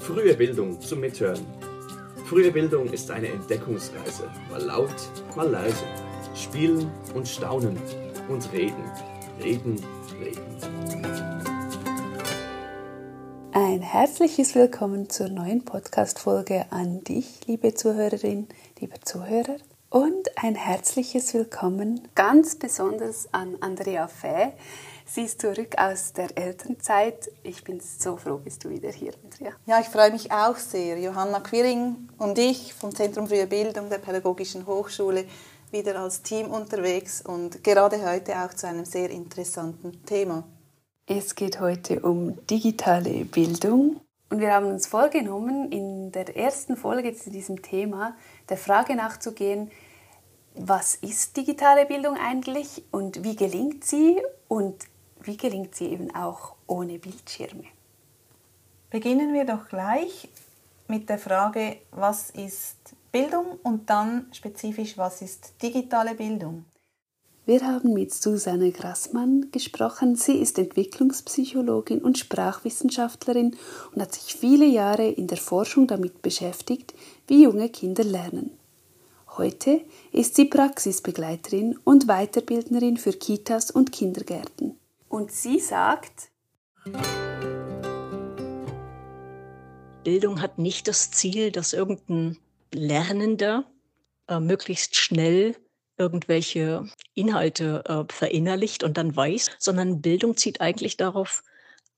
Frühe Bildung zum Mithören. Frühe Bildung ist eine Entdeckungsreise. Mal laut, mal leise. Spielen und staunen und reden. Reden, reden. Ein herzliches Willkommen zur neuen Podcast-Folge an dich, liebe Zuhörerin, lieber Zuhörer. Und ein herzliches Willkommen ganz besonders an Andrea Fäh. Sie ist zurück aus der Elternzeit. Ich bin so froh, bist du wieder hier, Andrea. Ja, ich freue mich auch sehr. Johanna Quiring und ich vom Zentrum Frühe Bildung der Pädagogischen Hochschule wieder als Team unterwegs und gerade heute auch zu einem sehr interessanten Thema. Es geht heute um digitale Bildung und wir haben uns vorgenommen, in der ersten Folge zu diesem Thema der Frage nachzugehen, was ist digitale Bildung eigentlich und wie gelingt sie und wie gelingt sie eben auch ohne Bildschirme? Beginnen wir doch gleich mit der Frage, was ist Bildung und dann spezifisch, was ist digitale Bildung? Wir haben mit Susanne Grassmann gesprochen. Sie ist Entwicklungspsychologin und Sprachwissenschaftlerin und hat sich viele Jahre in der Forschung damit beschäftigt, wie junge Kinder lernen. Heute ist sie Praxisbegleiterin und Weiterbildnerin für Kitas und Kindergärten. Und sie sagt, Bildung hat nicht das Ziel, dass irgendein Lernender äh, möglichst schnell irgendwelche Inhalte äh, verinnerlicht und dann weiß, sondern Bildung zieht eigentlich darauf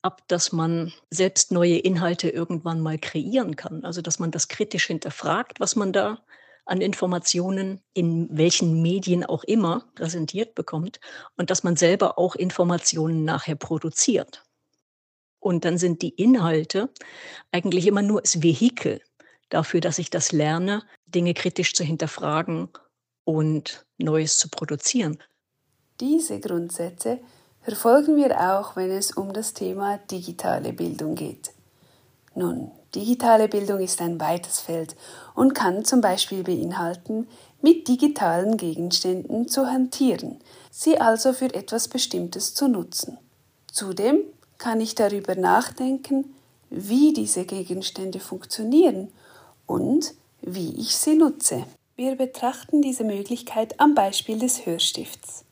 ab, dass man selbst neue Inhalte irgendwann mal kreieren kann. Also dass man das kritisch hinterfragt, was man da an Informationen in welchen Medien auch immer präsentiert bekommt und dass man selber auch Informationen nachher produziert. Und dann sind die Inhalte eigentlich immer nur das Vehikel dafür, dass ich das lerne, Dinge kritisch zu hinterfragen und Neues zu produzieren. Diese Grundsätze verfolgen wir auch, wenn es um das Thema digitale Bildung geht. Nun, digitale Bildung ist ein weites Feld und kann zum Beispiel beinhalten, mit digitalen Gegenständen zu hantieren, sie also für etwas Bestimmtes zu nutzen. Zudem kann ich darüber nachdenken, wie diese Gegenstände funktionieren und wie ich sie nutze. Wir betrachten diese Möglichkeit am Beispiel des Hörstifts.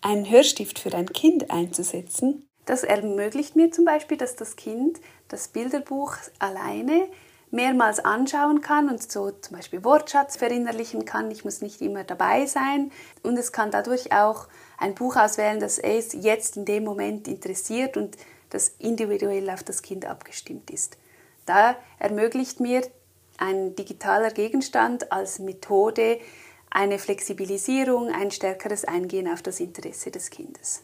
Einen Hörstift für ein Kind einzusetzen, das ermöglicht mir zum Beispiel, dass das Kind das Bilderbuch alleine mehrmals anschauen kann und so zum Beispiel Wortschatz verinnerlichen kann. Ich muss nicht immer dabei sein und es kann dadurch auch ein Buch auswählen, das es jetzt in dem Moment interessiert und das individuell auf das Kind abgestimmt ist. Da ermöglicht mir ein digitaler Gegenstand als Methode eine Flexibilisierung, ein stärkeres Eingehen auf das Interesse des Kindes.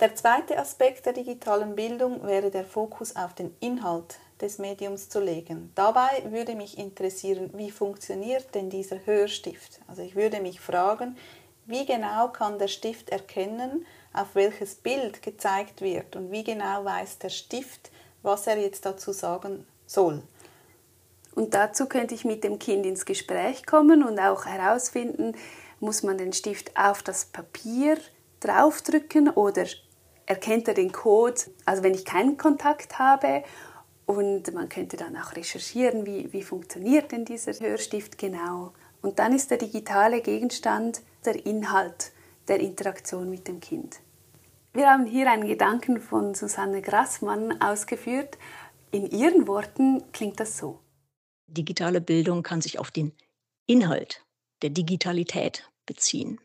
Der zweite Aspekt der digitalen Bildung wäre der Fokus auf den Inhalt des Mediums zu legen. Dabei würde mich interessieren, wie funktioniert denn dieser Hörstift? Also ich würde mich fragen, wie genau kann der Stift erkennen, auf welches Bild gezeigt wird und wie genau weiß der Stift, was er jetzt dazu sagen soll. Und dazu könnte ich mit dem Kind ins Gespräch kommen und auch herausfinden, muss man den Stift auf das Papier draufdrücken oder erkennt er den Code, also wenn ich keinen Kontakt habe. Und man könnte dann auch recherchieren, wie, wie funktioniert denn dieser Hörstift genau. Und dann ist der digitale Gegenstand der Inhalt der Interaktion mit dem Kind. Wir haben hier einen Gedanken von Susanne Grassmann ausgeführt. In ihren Worten klingt das so. Digitale Bildung kann sich auf den Inhalt der Digitalität beziehen.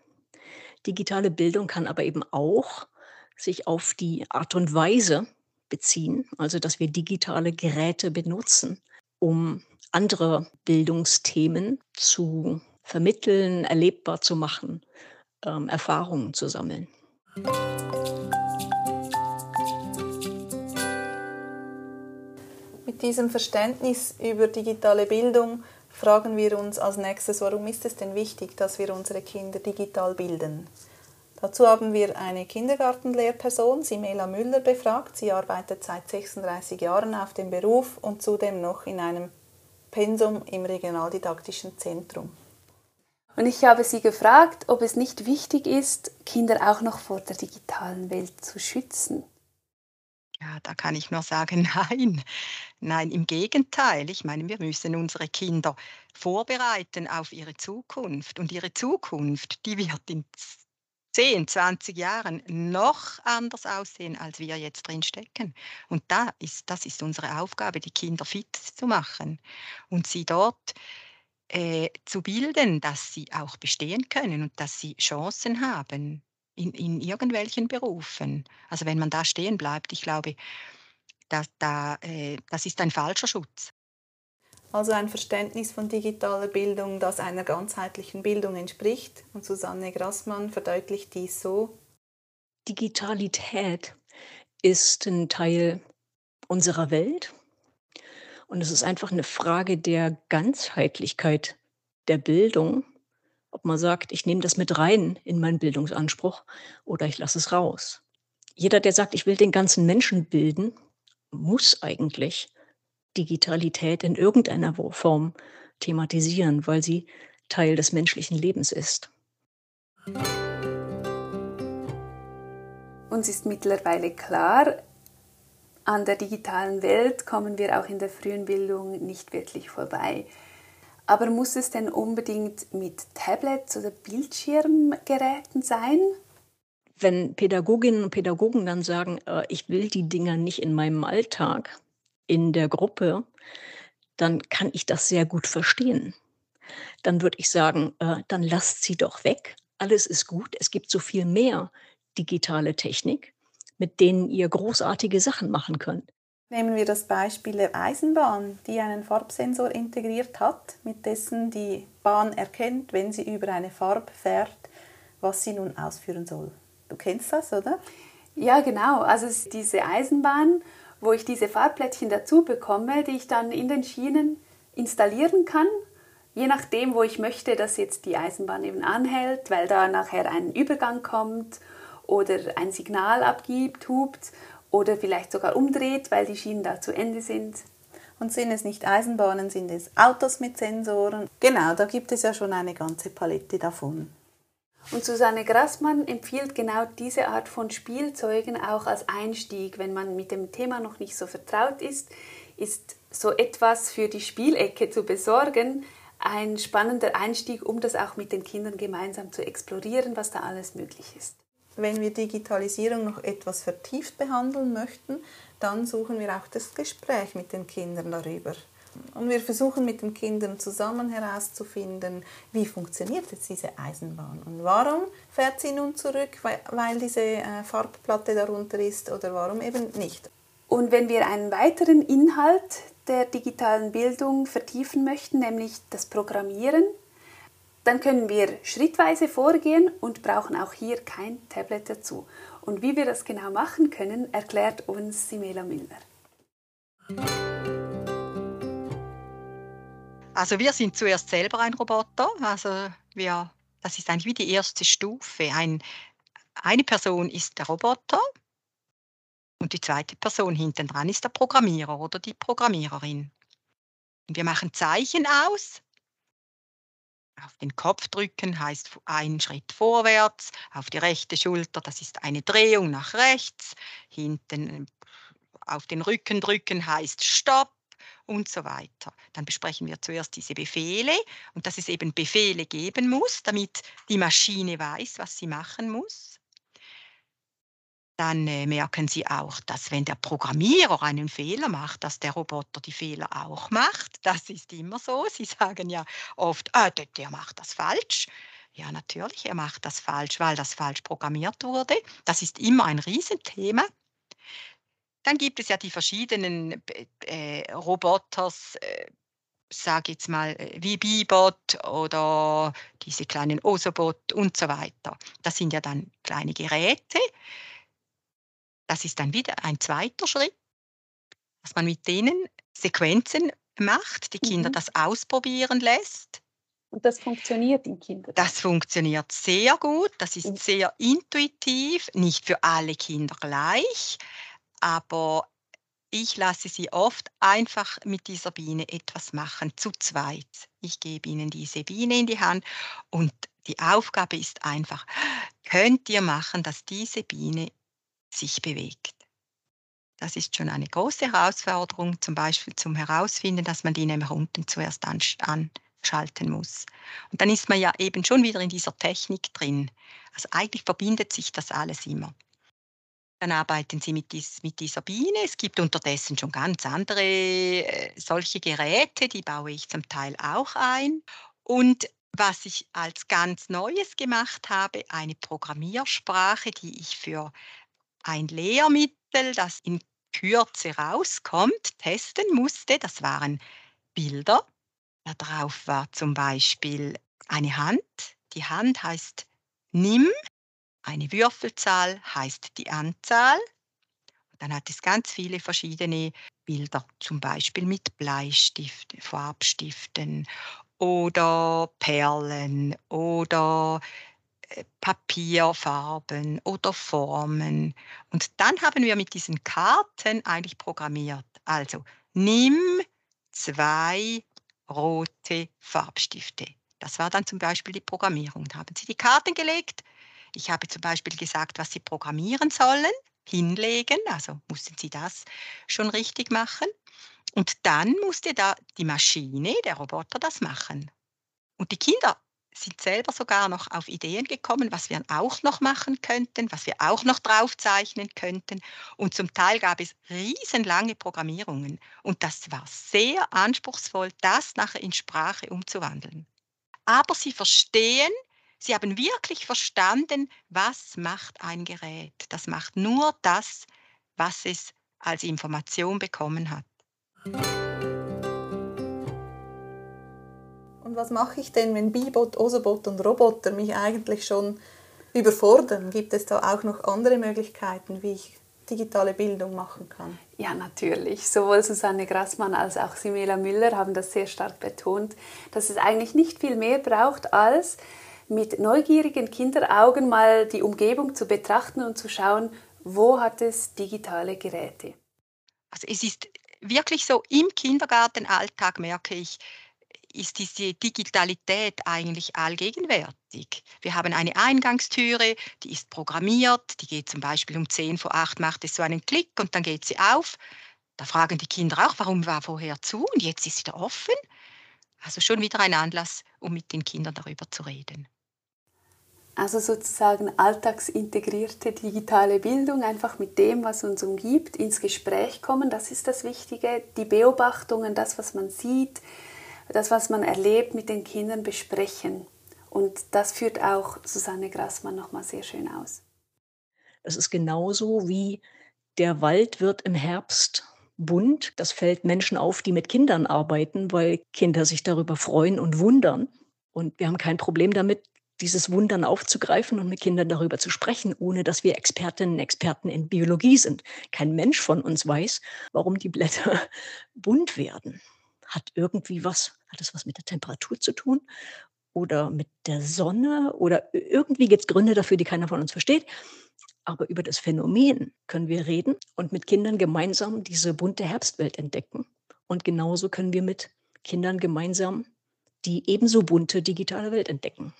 Digitale Bildung kann aber eben auch sich auf die Art und Weise beziehen, also dass wir digitale Geräte benutzen, um andere Bildungsthemen zu vermitteln, erlebbar zu machen, ähm, Erfahrungen zu sammeln. Mit diesem Verständnis über digitale Bildung fragen wir uns als nächstes, warum ist es denn wichtig, dass wir unsere Kinder digital bilden? Dazu haben wir eine Kindergartenlehrperson, Simela Müller, befragt. Sie arbeitet seit 36 Jahren auf dem Beruf und zudem noch in einem Pensum im regionaldidaktischen Zentrum. Und ich habe sie gefragt, ob es nicht wichtig ist, Kinder auch noch vor der digitalen Welt zu schützen. Ja, da kann ich nur sagen, nein. Nein, im Gegenteil. Ich meine, wir müssen unsere Kinder vorbereiten auf ihre Zukunft. Und ihre Zukunft, die wird in 10, 20 Jahren noch anders aussehen, als wir jetzt drin stecken. Und da ist, das ist unsere Aufgabe, die Kinder fit zu machen und sie dort äh, zu bilden, dass sie auch bestehen können und dass sie Chancen haben in, in irgendwelchen Berufen. Also wenn man da stehen bleibt, ich glaube, da, da, äh, das ist ein falscher Schutz. Also ein Verständnis von digitaler Bildung, das einer ganzheitlichen Bildung entspricht. Und Susanne Grassmann verdeutlicht dies so. Digitalität ist ein Teil unserer Welt und es ist einfach eine Frage der Ganzheitlichkeit der Bildung, ob man sagt, ich nehme das mit rein in meinen Bildungsanspruch oder ich lasse es raus. Jeder, der sagt, ich will den ganzen Menschen bilden, muss eigentlich Digitalität in irgendeiner Form thematisieren, weil sie Teil des menschlichen Lebens ist. Uns ist mittlerweile klar, an der digitalen Welt kommen wir auch in der frühen Bildung nicht wirklich vorbei. Aber muss es denn unbedingt mit Tablets oder Bildschirmgeräten sein? Wenn Pädagoginnen und Pädagogen dann sagen, äh, ich will die Dinger nicht in meinem Alltag, in der Gruppe, dann kann ich das sehr gut verstehen. Dann würde ich sagen, äh, dann lasst sie doch weg. Alles ist gut. Es gibt so viel mehr digitale Technik, mit denen ihr großartige Sachen machen könnt. Nehmen wir das Beispiel der Eisenbahn, die einen Farbsensor integriert hat, mit dessen die Bahn erkennt, wenn sie über eine Farbe fährt, was sie nun ausführen soll. Du kennst das, oder? Ja, genau. Also diese Eisenbahn wo ich diese Farbplättchen dazu bekomme, die ich dann in den Schienen installieren kann, je nachdem, wo ich möchte, dass jetzt die Eisenbahn eben anhält, weil da nachher ein Übergang kommt oder ein Signal abgibt, hupt oder vielleicht sogar umdreht, weil die Schienen da zu Ende sind. Und sind es nicht Eisenbahnen, sind es Autos mit Sensoren. Genau, da gibt es ja schon eine ganze Palette davon. Und Susanne Grassmann empfiehlt genau diese Art von Spielzeugen auch als Einstieg, wenn man mit dem Thema noch nicht so vertraut ist, ist so etwas für die Spielecke zu besorgen ein spannender Einstieg, um das auch mit den Kindern gemeinsam zu explorieren, was da alles möglich ist. Wenn wir Digitalisierung noch etwas vertieft behandeln möchten, dann suchen wir auch das Gespräch mit den Kindern darüber. Und wir versuchen mit den Kindern zusammen herauszufinden, wie funktioniert jetzt diese Eisenbahn und warum fährt sie nun zurück, weil diese äh, Farbplatte darunter ist oder warum eben nicht. Und wenn wir einen weiteren Inhalt der digitalen Bildung vertiefen möchten, nämlich das Programmieren, dann können wir schrittweise vorgehen und brauchen auch hier kein Tablet dazu. Und wie wir das genau machen können, erklärt uns Simela Müller. Also wir sind zuerst selber ein Roboter. Also wir, das ist eigentlich wie die erste Stufe. Ein, eine Person ist der Roboter und die zweite Person hinten dran ist der Programmierer oder die Programmiererin. Und wir machen Zeichen aus. Auf den Kopf drücken heißt ein Schritt vorwärts, auf die rechte Schulter, das ist eine Drehung nach rechts, hinten auf den Rücken drücken heißt Stopp, und so weiter. Dann besprechen wir zuerst diese Befehle und dass es eben Befehle geben muss, damit die Maschine weiß, was sie machen muss. Dann äh, merken Sie auch, dass wenn der Programmierer einen Fehler macht, dass der Roboter die Fehler auch macht. Das ist immer so. Sie sagen ja oft, ah, der, der macht das falsch. Ja, natürlich, er macht das falsch, weil das falsch programmiert wurde. Das ist immer ein Riesenthema. Dann gibt es ja die verschiedenen äh, Roboters, äh, sage jetzt mal äh, wie Bibot oder diese kleinen Osobot und so weiter. Das sind ja dann kleine Geräte. Das ist dann wieder ein zweiter Schritt, dass man mit denen Sequenzen macht, die Kinder mhm. das ausprobieren lässt. Und das funktioniert im Kindergarten? Das funktioniert sehr gut, das ist mhm. sehr intuitiv, nicht für alle Kinder gleich, aber ich lasse sie oft einfach mit dieser Biene etwas machen, zu zweit. Ich gebe ihnen diese Biene in die Hand und die Aufgabe ist einfach, könnt ihr machen, dass diese Biene sich bewegt? Das ist schon eine große Herausforderung, zum Beispiel zum Herausfinden, dass man die nämlich unten zuerst anschalten muss. Und dann ist man ja eben schon wieder in dieser Technik drin. Also eigentlich verbindet sich das alles immer. Dann arbeiten sie mit, dies, mit dieser Biene. Es gibt unterdessen schon ganz andere äh, solche Geräte, die baue ich zum Teil auch ein. Und was ich als ganz Neues gemacht habe, eine Programmiersprache, die ich für ein Lehrmittel, das in Kürze rauskommt, testen musste. Das waren Bilder. Darauf war zum Beispiel eine Hand. Die Hand heißt Nimm eine Würfelzahl heißt die Anzahl. Dann hat es ganz viele verschiedene Bilder, zum Beispiel mit Bleistift, Farbstiften oder Perlen oder äh, Papierfarben oder Formen. Und dann haben wir mit diesen Karten eigentlich programmiert. Also nimm zwei rote Farbstifte. Das war dann zum Beispiel die Programmierung. Da haben Sie die Karten gelegt, ich habe zum Beispiel gesagt, was Sie programmieren sollen, hinlegen, also mussten Sie das schon richtig machen. Und dann musste da die Maschine, der Roboter, das machen. Und die Kinder sind selber sogar noch auf Ideen gekommen, was wir auch noch machen könnten, was wir auch noch draufzeichnen könnten. Und zum Teil gab es riesenlange Programmierungen. Und das war sehr anspruchsvoll, das nachher in Sprache umzuwandeln. Aber sie verstehen, Sie haben wirklich verstanden, was macht ein Gerät. Das macht nur das, was es als Information bekommen hat. Und was mache ich denn, wenn Bibot, Osobot und Roboter mich eigentlich schon überfordern? Gibt es da auch noch andere Möglichkeiten, wie ich digitale Bildung machen kann? Ja, natürlich. Sowohl Susanne Grassmann als auch Simela Müller haben das sehr stark betont, dass es eigentlich nicht viel mehr braucht als mit neugierigen Kinderaugen mal die Umgebung zu betrachten und zu schauen, wo hat es digitale Geräte. Also es ist wirklich so, im Kindergartenalltag merke ich, ist diese Digitalität eigentlich allgegenwärtig. Wir haben eine Eingangstüre, die ist programmiert, die geht zum Beispiel um 10 vor 8, macht es so einen Klick und dann geht sie auf. Da fragen die Kinder auch, warum war vorher zu und jetzt ist sie wieder offen. Also schon wieder ein Anlass, um mit den Kindern darüber zu reden. Also sozusagen alltagsintegrierte digitale Bildung, einfach mit dem, was uns umgibt, ins Gespräch kommen, das ist das Wichtige. Die Beobachtungen, das, was man sieht, das, was man erlebt, mit den Kindern besprechen. Und das führt auch Susanne Grassmann nochmal sehr schön aus. Es ist genauso wie der Wald wird im Herbst bunt. Das fällt Menschen auf, die mit Kindern arbeiten, weil Kinder sich darüber freuen und wundern. Und wir haben kein Problem damit, dieses Wundern aufzugreifen und mit Kindern darüber zu sprechen, ohne dass wir Expertinnen und Experten in Biologie sind. Kein Mensch von uns weiß, warum die Blätter bunt werden. Hat irgendwie was, hat es was mit der Temperatur zu tun oder mit der Sonne oder irgendwie gibt es Gründe dafür, die keiner von uns versteht. Aber über das Phänomen können wir reden und mit Kindern gemeinsam diese bunte Herbstwelt entdecken. Und genauso können wir mit Kindern gemeinsam die ebenso bunte digitale Welt entdecken.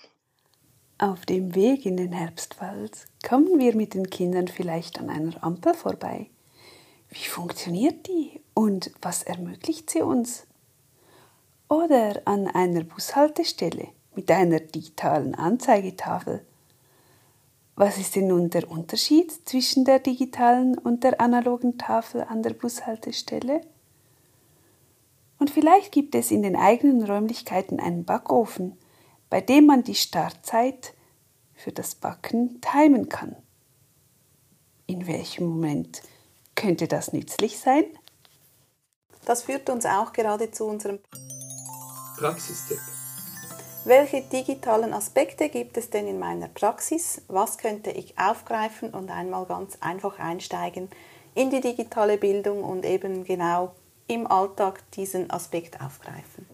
Auf dem Weg in den Herbstwald kommen wir mit den Kindern vielleicht an einer Ampel vorbei. Wie funktioniert die und was ermöglicht sie uns? Oder an einer Bushaltestelle mit einer digitalen Anzeigetafel. Was ist denn nun der Unterschied zwischen der digitalen und der analogen Tafel an der Bushaltestelle? Und vielleicht gibt es in den eigenen Räumlichkeiten einen Backofen, bei dem man die Startzeit für das Backen timen kann. In welchem Moment könnte das nützlich sein? Das führt uns auch gerade zu unserem Praxistipp. Welche digitalen Aspekte gibt es denn in meiner Praxis? Was könnte ich aufgreifen und einmal ganz einfach einsteigen in die digitale Bildung und eben genau im Alltag diesen Aspekt aufgreifen?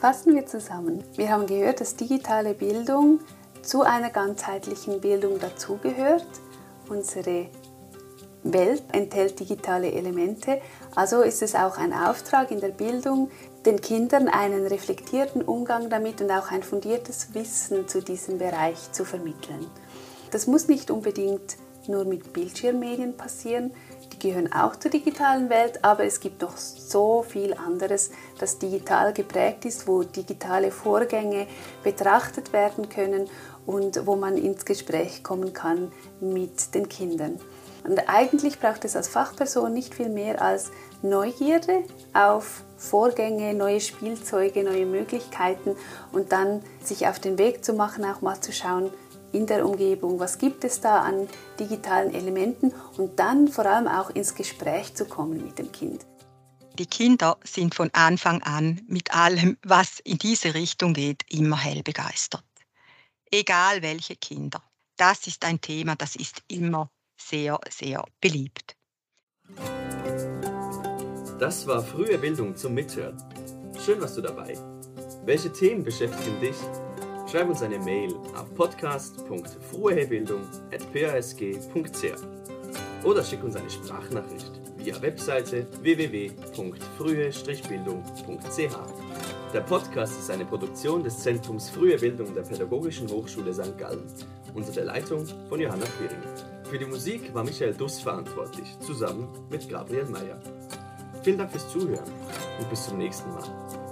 Fassen wir zusammen. Wir haben gehört, dass digitale Bildung zu einer ganzheitlichen Bildung dazugehört. Unsere Welt enthält digitale Elemente, also ist es auch ein Auftrag in der Bildung, den Kindern einen reflektierten Umgang damit und auch ein fundiertes Wissen zu diesem Bereich zu vermitteln. Das muss nicht unbedingt nur mit Bildschirmmedien passieren, gehören auch zur digitalen Welt, aber es gibt noch so viel anderes, das digital geprägt ist, wo digitale Vorgänge betrachtet werden können und wo man ins Gespräch kommen kann mit den Kindern. Und eigentlich braucht es als Fachperson nicht viel mehr als Neugierde auf Vorgänge, neue Spielzeuge, neue Möglichkeiten und dann sich auf den Weg zu machen, auch mal zu schauen in der Umgebung, was gibt es da an digitalen Elementen und dann vor allem auch ins Gespräch zu kommen mit dem Kind. Die Kinder sind von Anfang an mit allem, was in diese Richtung geht, immer hell begeistert. Egal welche Kinder. Das ist ein Thema, das ist immer sehr, sehr beliebt. Das war frühe Bildung zum Mithören. Schön warst du dabei. Welche Themen beschäftigen dich? Schreib uns eine Mail auf podcast.fruehebildung.pasg.ch oder schick uns eine Sprachnachricht via Webseite www.frühe-bildung.ch. Der Podcast ist eine Produktion des Zentrums Frühe Bildung der Pädagogischen Hochschule St. Gallen unter der Leitung von Johanna Quiring. Für die Musik war Michael Duss verantwortlich, zusammen mit Gabriel Meyer. Vielen Dank fürs Zuhören und bis zum nächsten Mal.